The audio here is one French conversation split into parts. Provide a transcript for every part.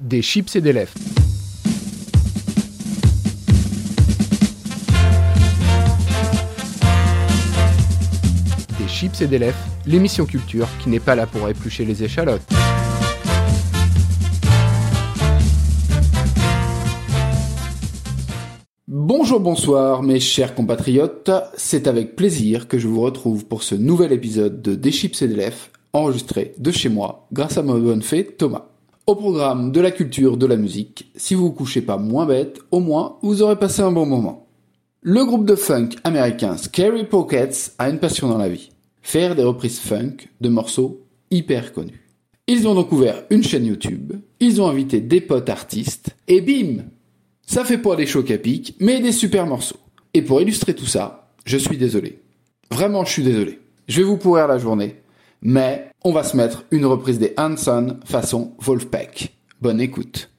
Des chips et des lèvres. Des chips et des lèvres, l'émission culture qui n'est pas là pour éplucher les échalotes. Bonjour, bonsoir mes chers compatriotes, c'est avec plaisir que je vous retrouve pour ce nouvel épisode de Des chips et des lèvres, enregistré de chez moi grâce à mon bonne fée Thomas. Au programme de la culture, de la musique, si vous vous couchez pas moins bête, au moins vous aurez passé un bon moment. Le groupe de funk américain Scary Pockets a une passion dans la vie. Faire des reprises funk de morceaux hyper connus. Ils ont donc ouvert une chaîne YouTube, ils ont invité des potes artistes, et bim Ça fait pas des chocs à pic, mais des super morceaux. Et pour illustrer tout ça, je suis désolé. Vraiment, je suis désolé. Je vais vous pourrir la journée, mais on va se mettre une reprise des Hanson façon Wolfpack. Bonne écoute.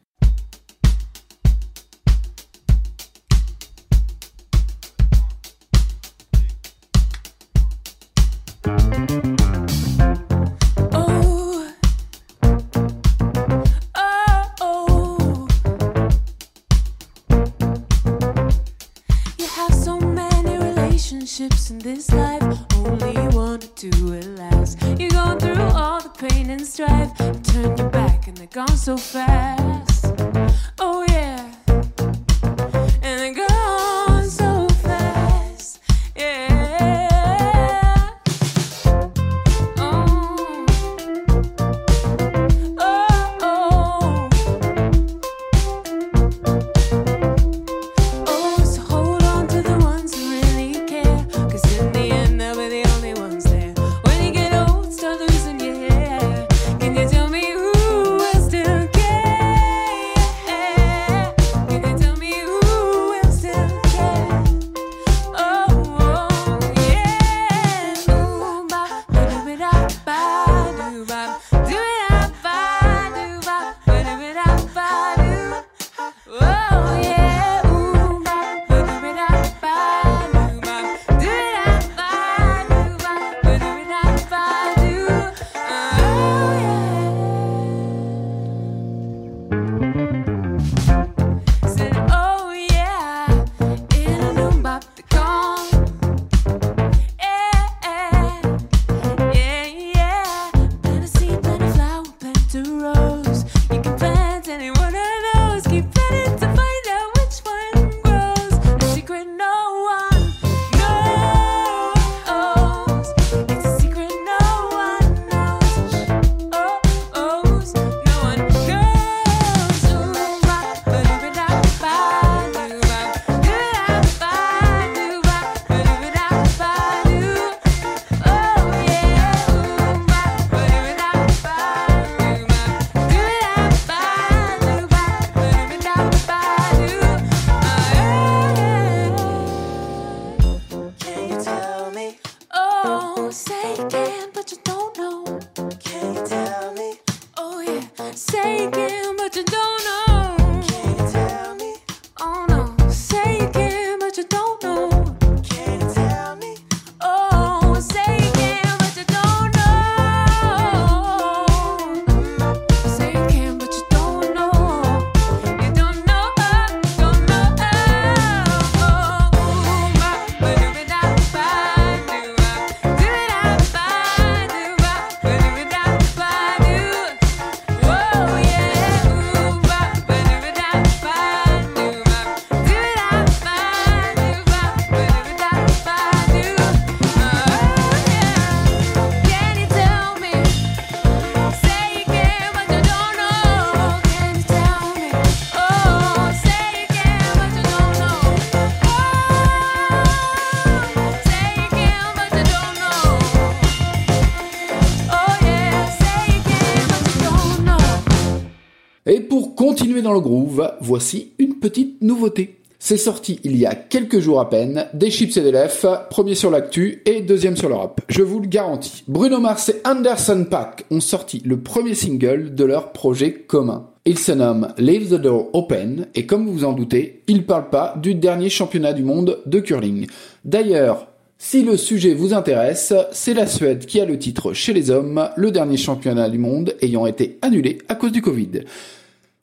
Le groove, voici une petite nouveauté. C'est sorti il y a quelques jours à peine, des chips et des lèvres, premier sur l'actu et deuxième sur l'Europe. Je vous le garantis. Bruno Mars et Anderson Paak ont sorti le premier single de leur projet commun. Il se nomme Leave the Door Open et comme vous vous en doutez, il parle pas du dernier championnat du monde de curling. D'ailleurs, Si le sujet vous intéresse, c'est la Suède qui a le titre chez les hommes, le dernier championnat du monde ayant été annulé à cause du Covid.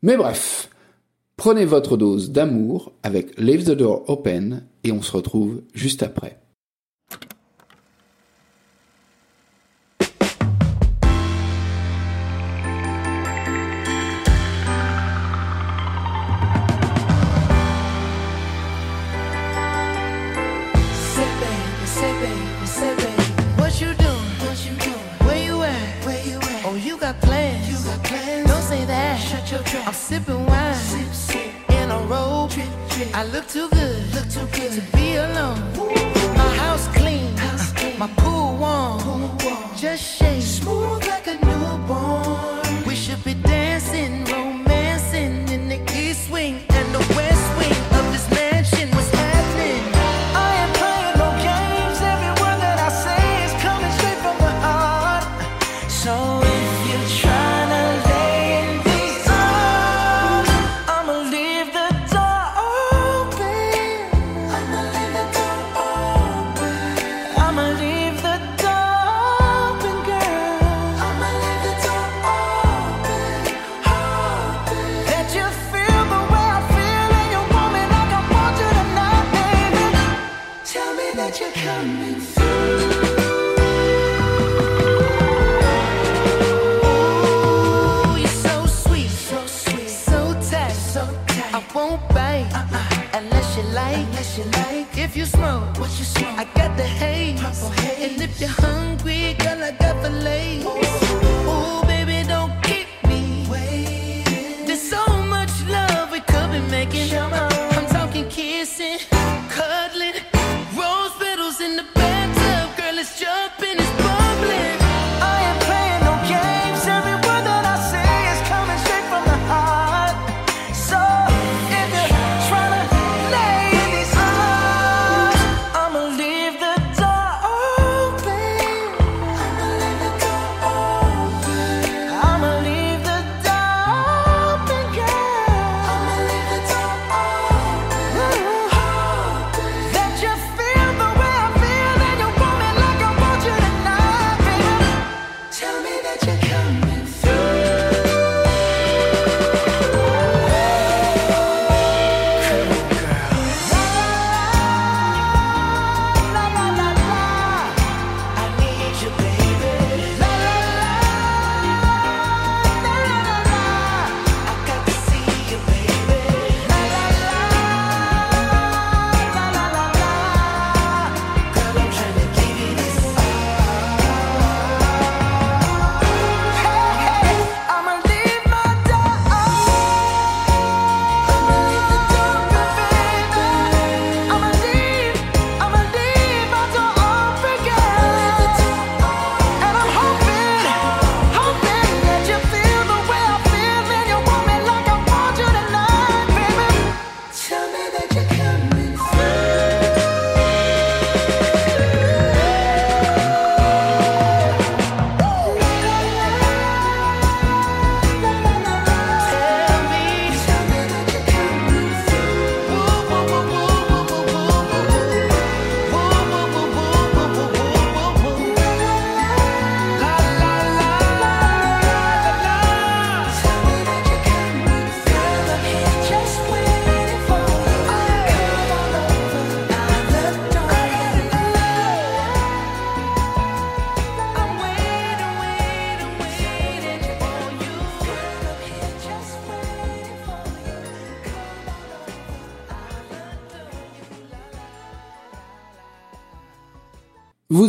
Mais bref, prenez votre dose d'amour avec Leave the Door Open et on se retrouve juste après.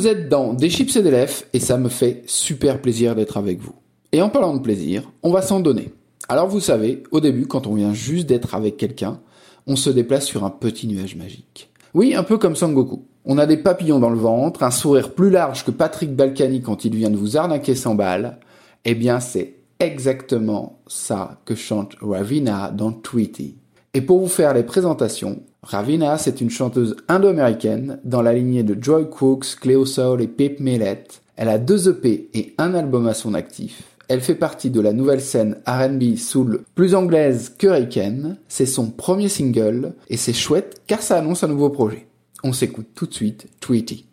Vous êtes dans Des chips et des lèvres et ça me fait super plaisir d'être avec vous. Et en parlant de plaisir, on va s'en donner. Alors vous savez, au début, quand on vient juste d'être avec quelqu'un, on se déplace sur un petit nuage magique. Oui, un peu comme Sangoku. On a des papillons dans le ventre, un sourire plus large que Patrick Balkany quand il vient de vous arnaquer 100 balles. Eh bien, c'est exactement ça que chante Ravina dans Tweety. Et pour vous faire les présentations, Ravina, c'est une chanteuse indo-américaine dans la lignée de Joy Crooks, Cleo Soul et Pip Millett. Elle a deux EP et un album à son actif. Elle fait partie de la nouvelle scène R&B soul plus anglaise que qu'Hurricane. C'est son premier single et c'est chouette car ça annonce un nouveau projet. On s'écoute tout de suite Tweety.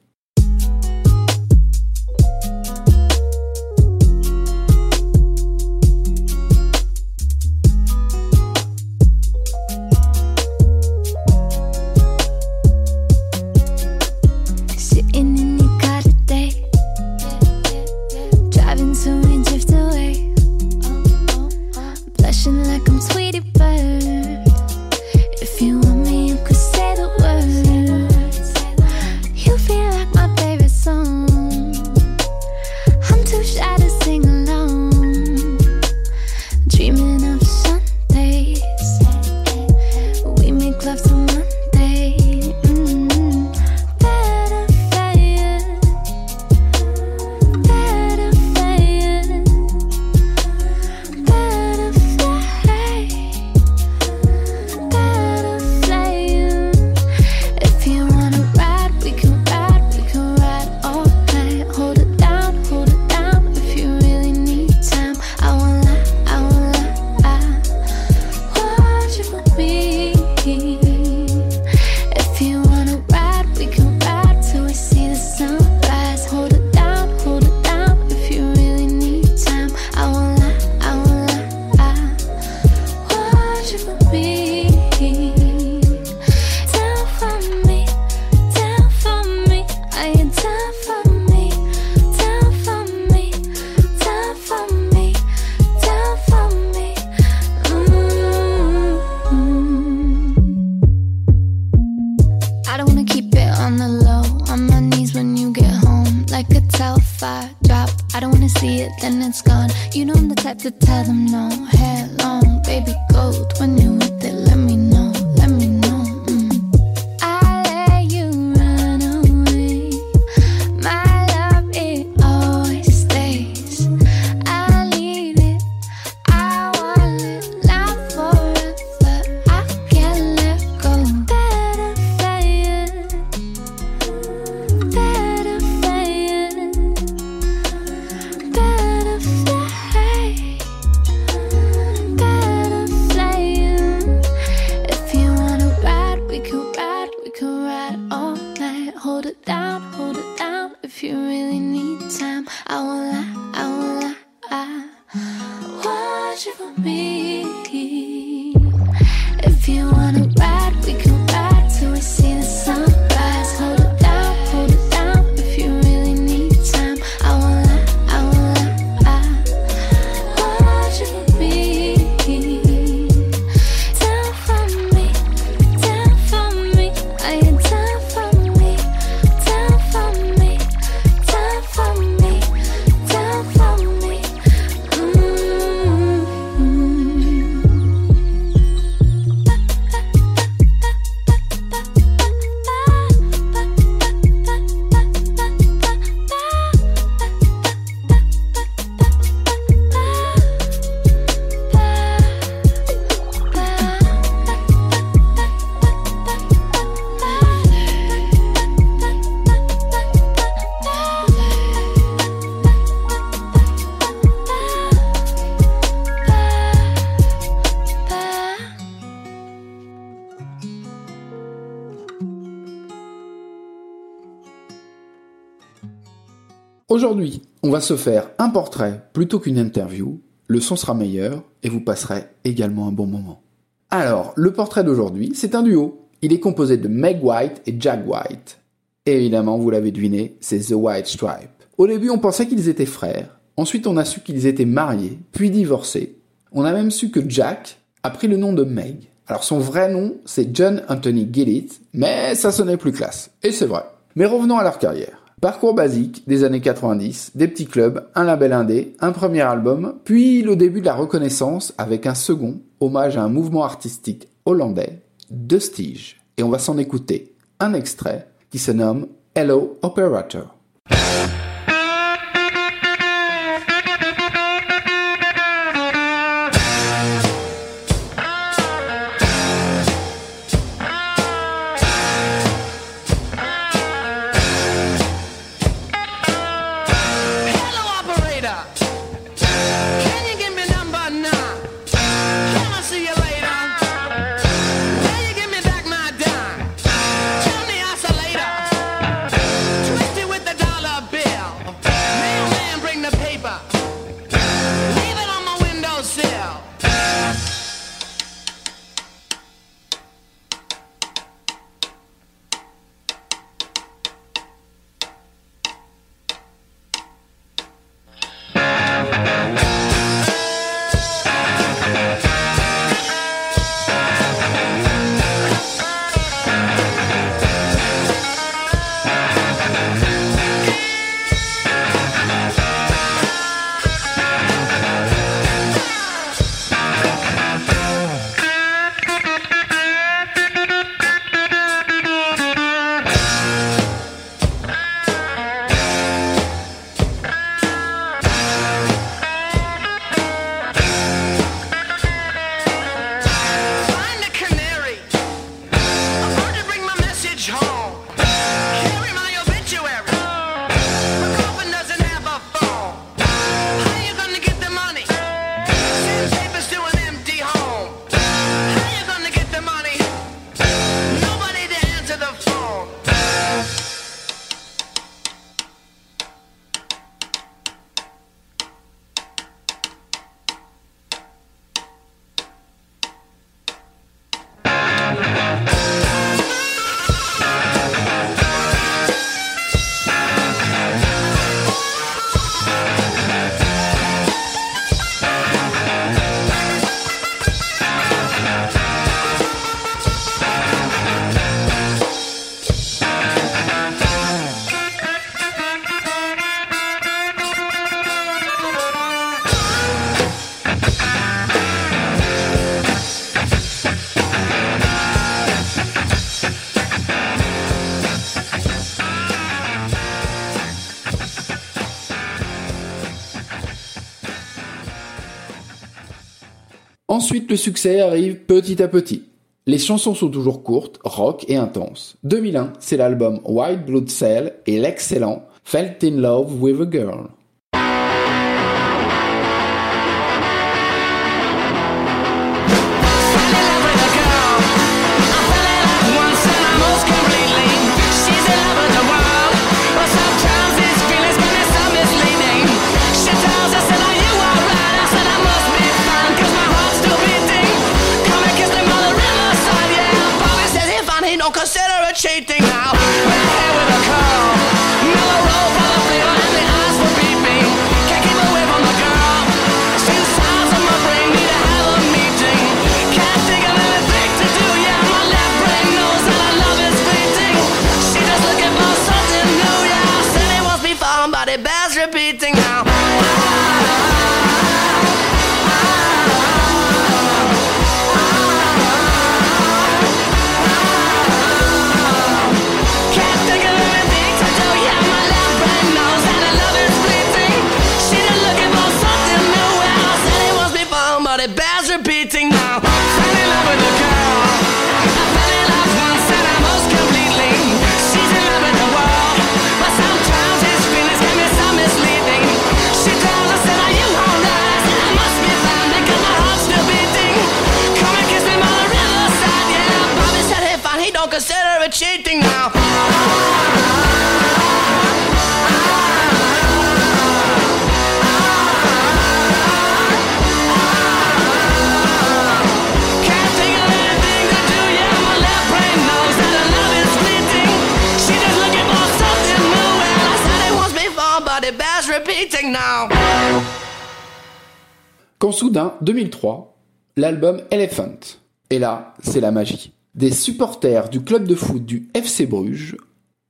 the type to tell them no. Hair long, baby gold when you Aujourd'hui, on va se faire un portrait plutôt qu'une interview, le son sera meilleur et vous passerez également un bon moment. Alors, le portrait d'aujourd'hui, c'est un duo. Il est composé de Meg White et Jack White. Et évidemment, vous l'avez deviné, c'est The White Stripe. Au début, on pensait qu'ils étaient frères, ensuite on a su qu'ils étaient mariés, puis divorcés. On a même su que Jack a pris le nom de Meg. Alors son vrai nom, c'est John Anthony Gillett, mais ça sonnait plus classe, et c'est vrai. Mais revenons à leur carrière. Parcours basique des années 90, des petits clubs, un label indé, un premier album, puis le début de la reconnaissance avec un second, hommage à un mouvement artistique hollandais, deux stiges. Et on va s'en écouter un extrait qui se nomme Hello Operator. Ensuite, le succès arrive petit à petit. Les chansons sont toujours courtes, rock et intenses. 2001, c'est l'album White Blood Cell et l'excellent Felt in Love with a Girl. shaking. Quand soudain, 2003, l'album Elephant. Et là, c'est la magie. Des supporters du club de foot du FC Bruges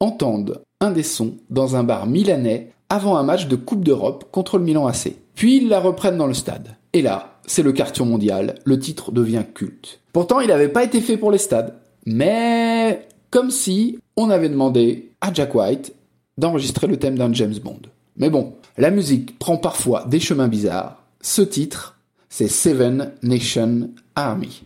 entendent un des sons dans un bar milanais avant un match de Coupe d'Europe contre le Milan AC. Puis ils la reprennent dans le stade. Et là, c'est le carton mondial, le titre devient culte. Pourtant, il n'avait pas été fait pour les stades. Mais comme si on avait demandé à Jack White d'enregistrer le thème d'un James Bond. Mais bon, la musique prend parfois des chemins bizarres. Ce titre, c'est Seven Nation Army.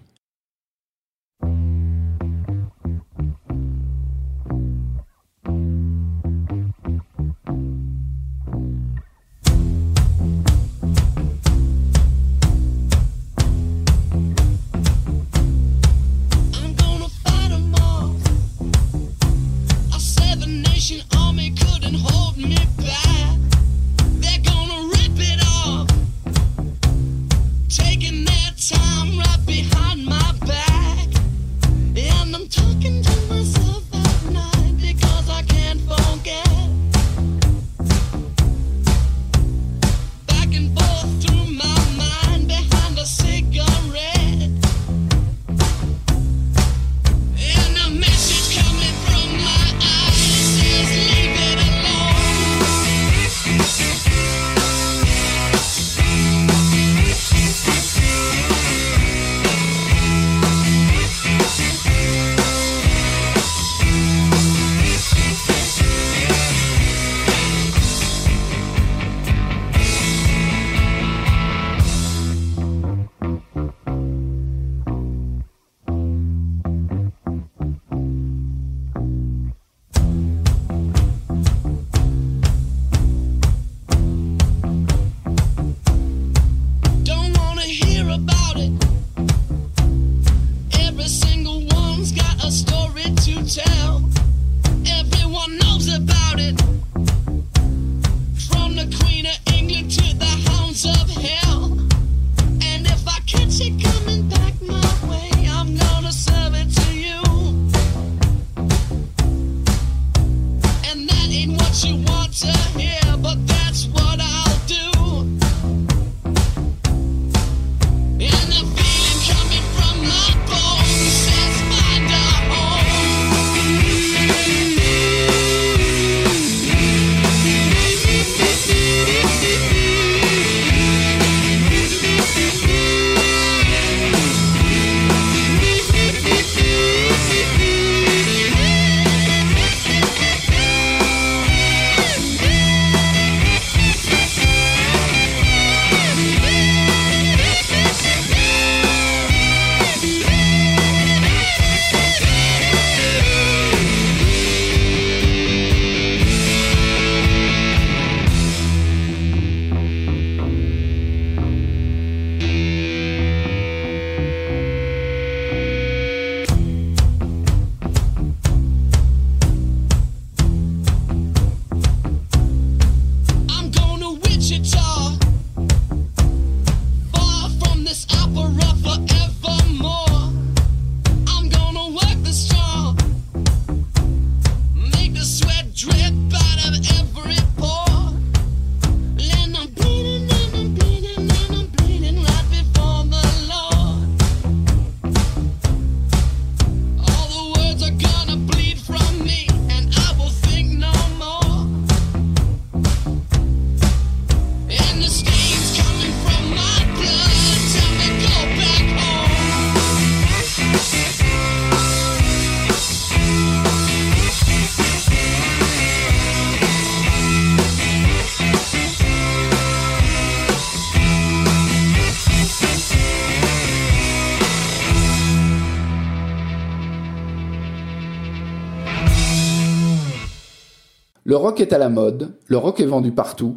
Rock est à la mode, le rock est vendu partout,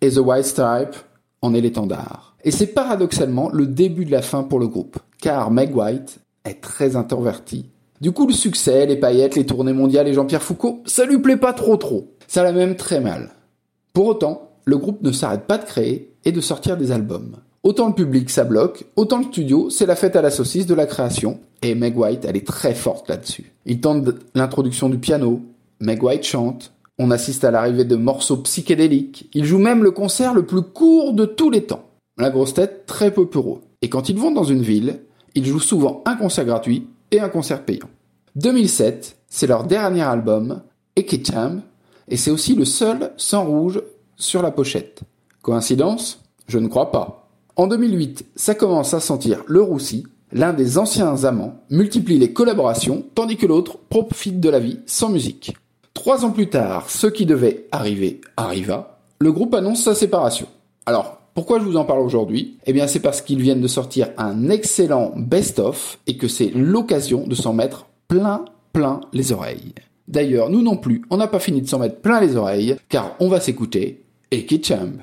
et The White Stripe en est l'étendard. Et c'est paradoxalement le début de la fin pour le groupe, car Meg White est très introverti. Du coup, le succès, les paillettes, les tournées mondiales et Jean-Pierre Foucault, ça lui plaît pas trop trop. Ça l'a même très mal. Pour autant, le groupe ne s'arrête pas de créer et de sortir des albums. Autant le public ça bloque, autant le studio c'est la fête à la saucisse de la création, et Meg White elle est très forte là-dessus. Il tente l'introduction du piano, Meg White chante, on assiste à l'arrivée de morceaux psychédéliques, il joue même le concert le plus court de tous les temps. La grosse tête très peu pour eux. Et quand ils vont dans une ville, ils jouent souvent un concert gratuit et un concert payant. 2007, c'est leur dernier album, Ekitam, et c'est aussi le seul sans rouge sur la pochette. Coïncidence? Je ne crois pas. En 2008, ça commence à sentir le roussi, l'un des anciens amants multiplie les collaborations tandis que l'autre profite de la vie sans musique. Trois ans plus tard, ce qui devait arriver arriva, le groupe annonce sa séparation. Alors, pourquoi je vous en parle aujourd'hui? Eh bien, c'est parce qu'ils viennent de sortir un excellent best-of et que c'est l'occasion de s'en mettre plein, plein les oreilles. D'ailleurs, nous non plus, on n'a pas fini de s'en mettre plein les oreilles, car on va s'écouter Eki Chamb.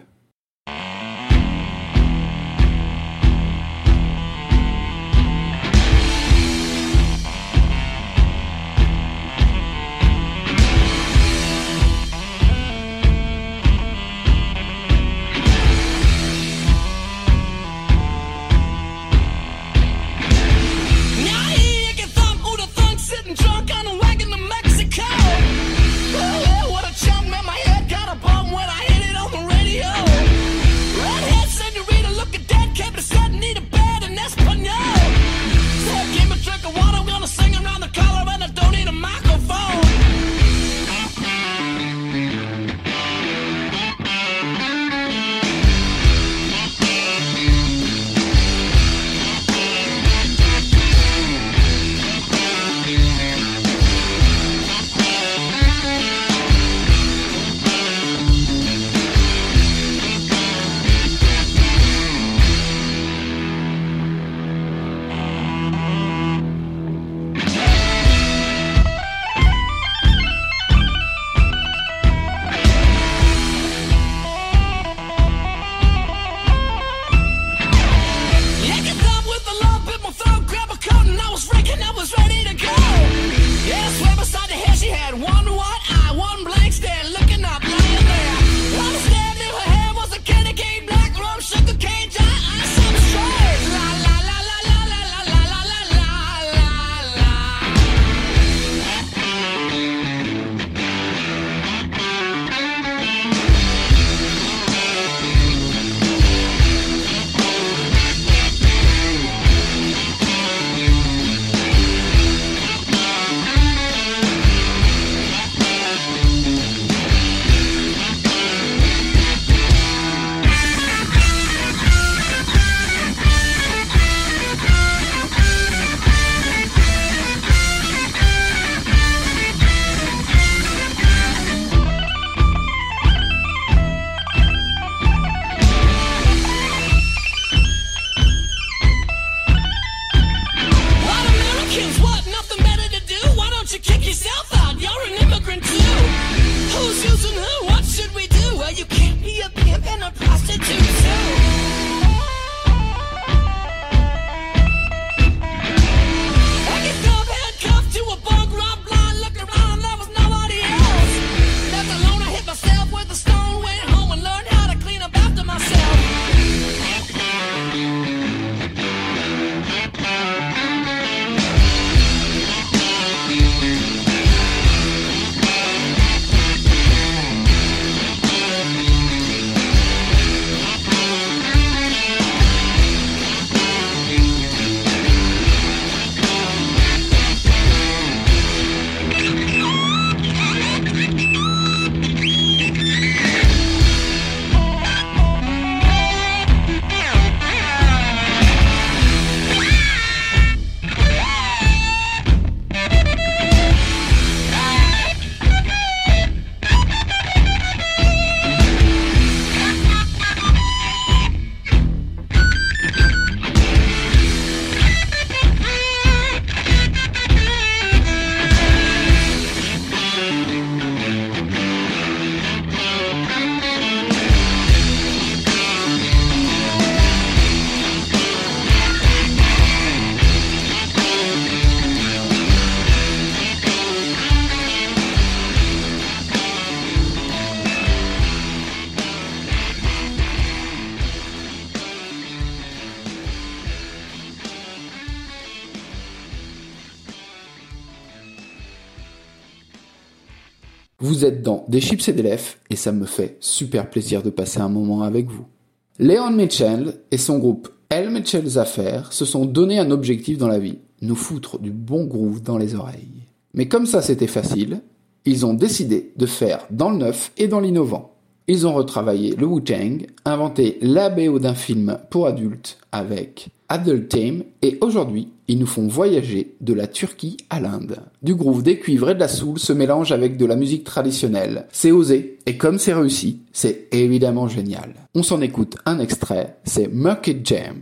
Dans Des chips et des lèvres et ça me fait super plaisir de passer un moment avec vous. Léon Mitchell et son groupe L. Mitchell's Affaires se sont donné un objectif dans la vie, nous foutre du bon groove dans les oreilles. Mais comme ça c'était facile, ils ont décidé de faire dans le neuf et dans l'innovant. Ils ont retravaillé le Wu-Tang, inventé la BO d'un film pour adultes avec Adult Theme et aujourd'hui, ils nous font voyager de la Turquie à l'Inde. Du groove, des cuivres et de la soul se mélangent avec de la musique traditionnelle. C'est osé et comme c'est réussi, c'est évidemment génial. On s'en écoute un extrait, c'est Market Jam.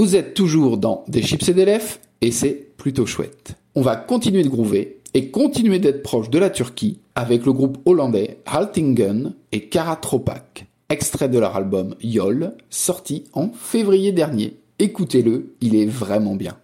Vous êtes toujours dans Des chips et des lèvres et c'est plutôt chouette. On va continuer de groover et continuer d'être proche de la Turquie avec le groupe hollandais Haltingen et Karatropak, extrait de leur album Yol, sorti en février dernier. Écoutez-le, il est vraiment bien.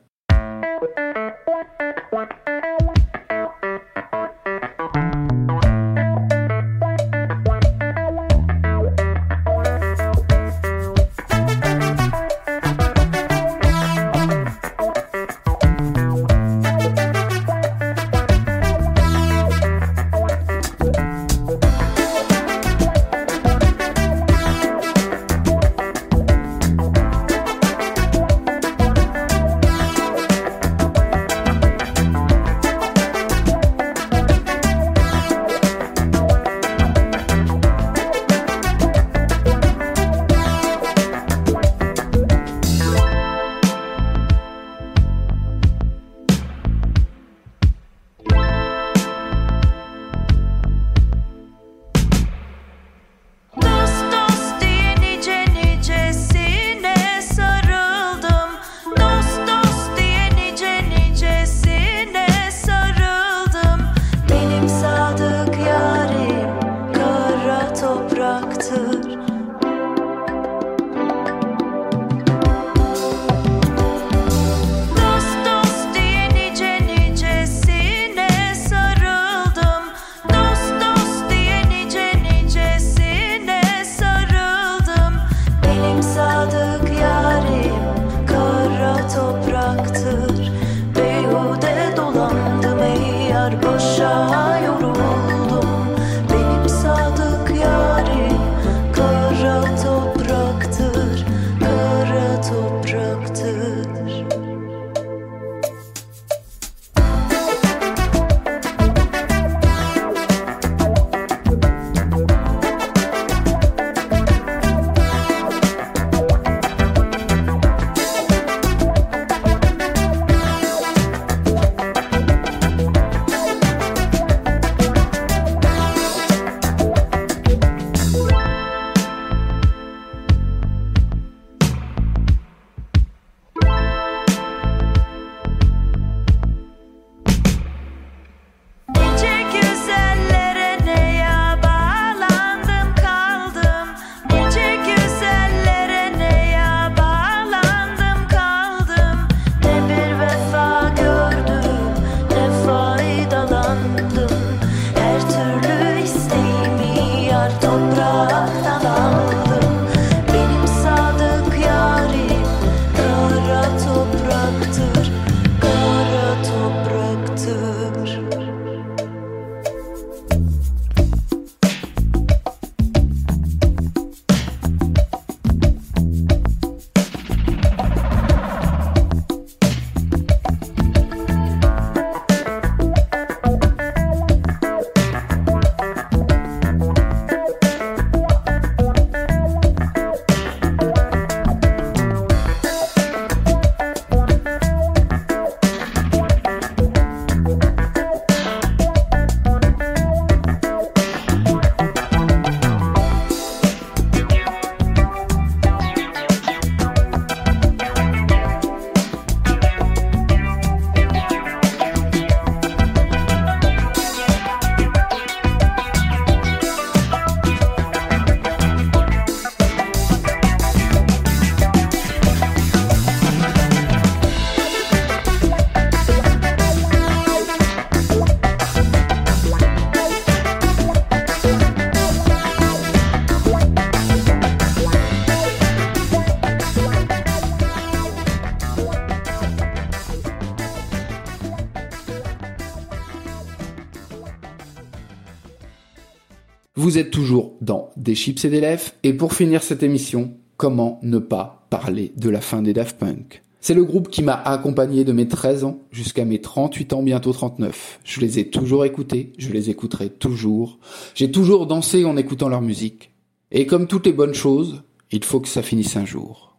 Vous êtes toujours dans Des chips et des lèvres, et pour finir cette émission, comment ne pas parler de la fin des Daft Punk? C'est le groupe qui m'a accompagné de mes 13 ans jusqu'à mes 38 ans, bientôt 39. Je les ai toujours écoutés, je les écouterai toujours. J'ai toujours dansé en écoutant leur musique. Et comme toutes les bonnes choses, il faut que ça finisse un jour.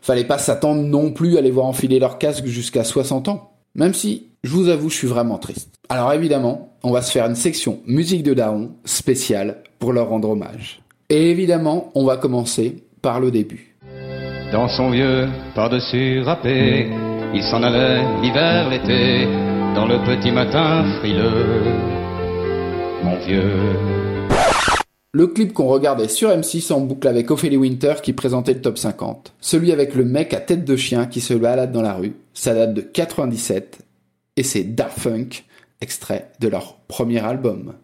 Fallait pas s'attendre non plus à les voir enfiler leur casque jusqu'à 60 ans. Même si, je vous avoue, je suis vraiment triste. Alors évidemment, on va se faire une section musique de Daron spéciale pour leur rendre hommage. Et évidemment, on va commencer par le début. Dans son vieux par-dessus râpé, il s'en allait l'hiver, l'été, dans le petit matin frileux. Mon vieux. Le clip qu'on regardait sur M6 en boucle avec Ophélie Winter qui présentait le top 50. Celui avec le mec à tête de chien qui se balade dans la rue. Ça date de 97 et c'est Daft Punk, extrait de leur premier album.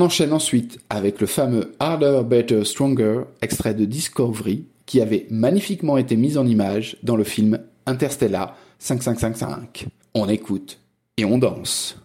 On enchaîne ensuite avec le fameux Harder, Better, Stronger, extrait de Discovery, qui avait magnifiquement été mis en image dans le film Interstellar 5555. On écoute et on danse.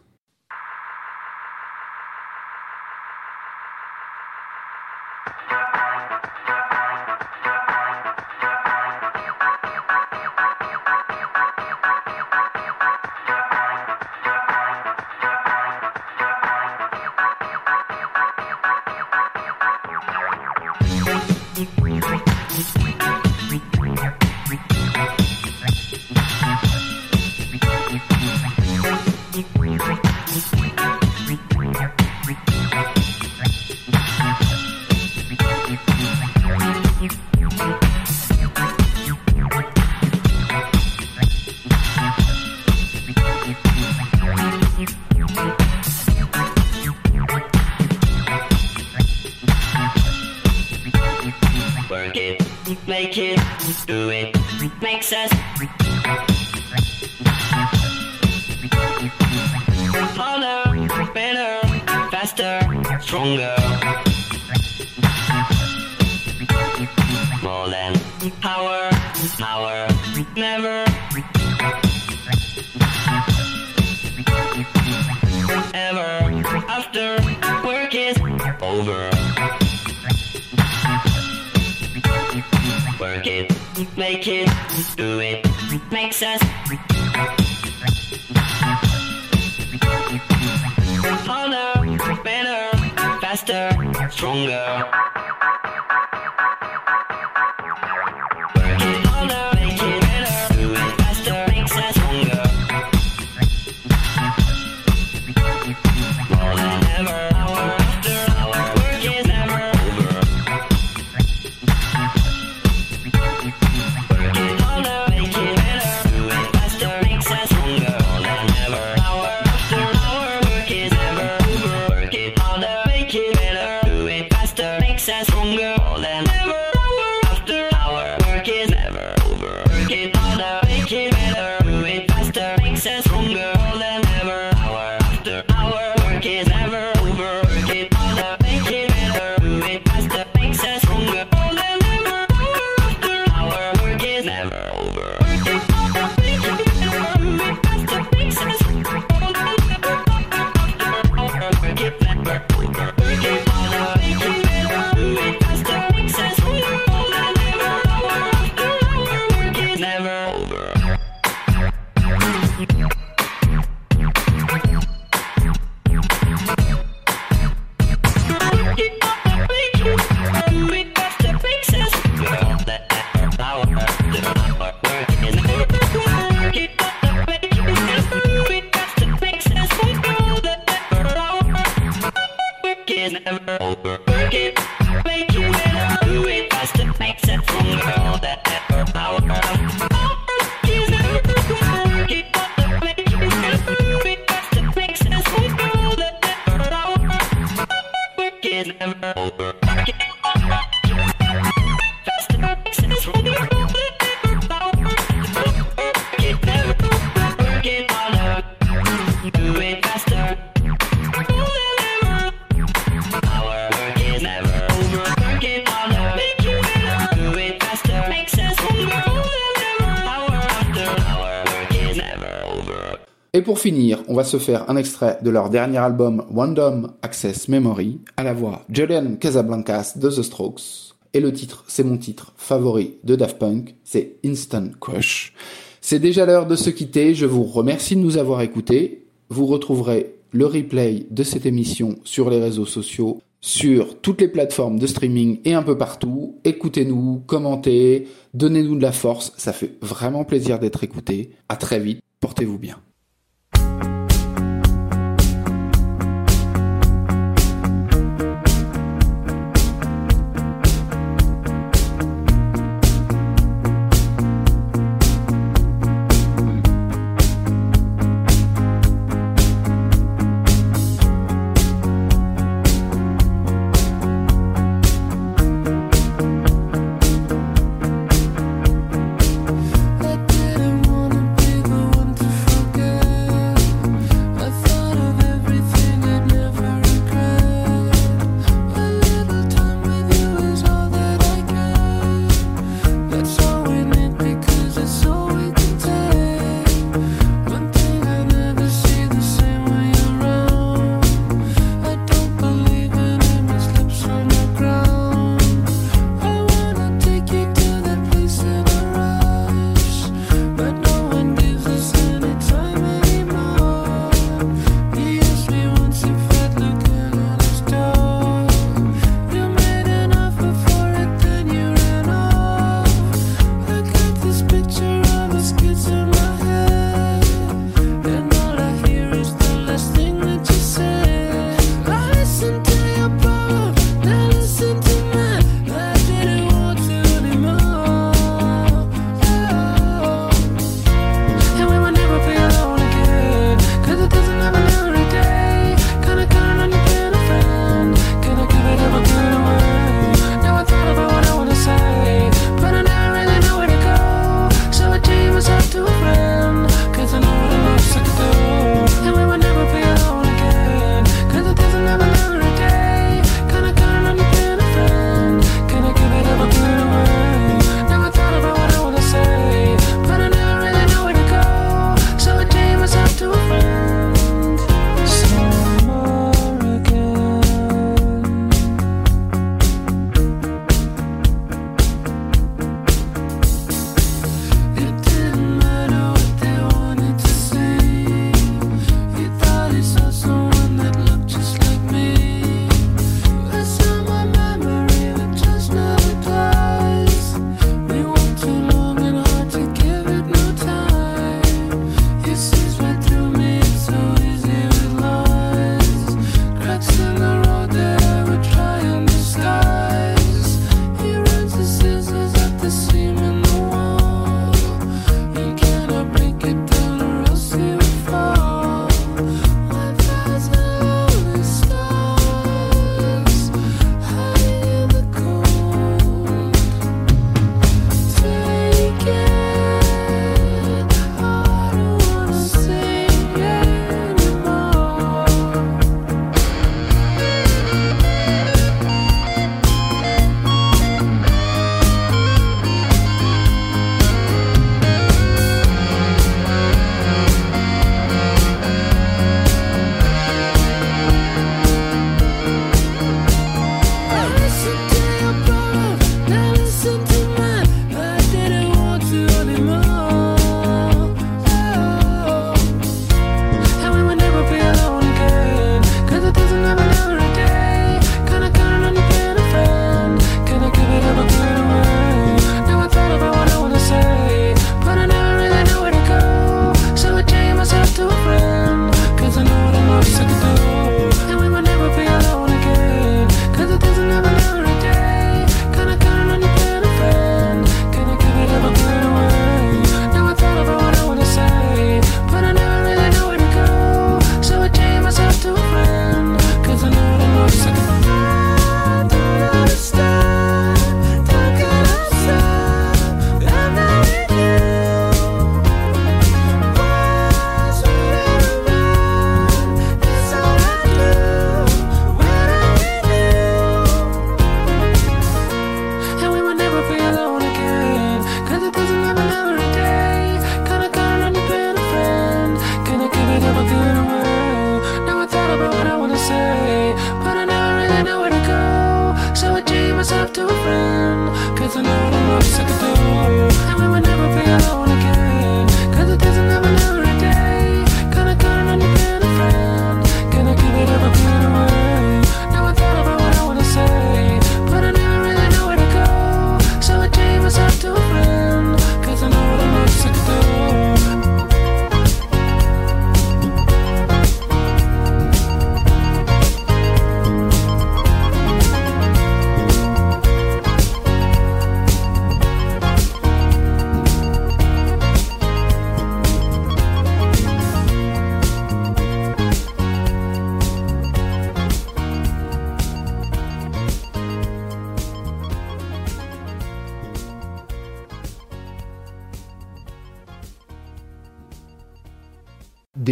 finir, on va se faire un extrait de leur dernier album Random Access Memory à la voix Julian Casablancas de The Strokes. Et le titre, c'est mon titre favori de Daft Punk, c'est Instant Crush. C'est déjà l'heure de se quitter, je vous remercie de nous avoir écoutés. Vous retrouverez le replay de cette émission sur les réseaux sociaux, sur toutes les plateformes de streaming et un peu partout. Écoutez-nous, commentez, donnez-nous de la force, ça fait vraiment plaisir d'être écouté. À très vite, portez-vous bien.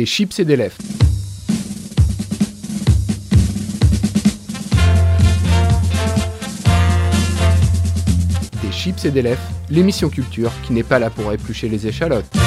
des chips et des lèvres. Des chips et des lèvres, l'émission culture qui n'est pas là pour éplucher les échalotes.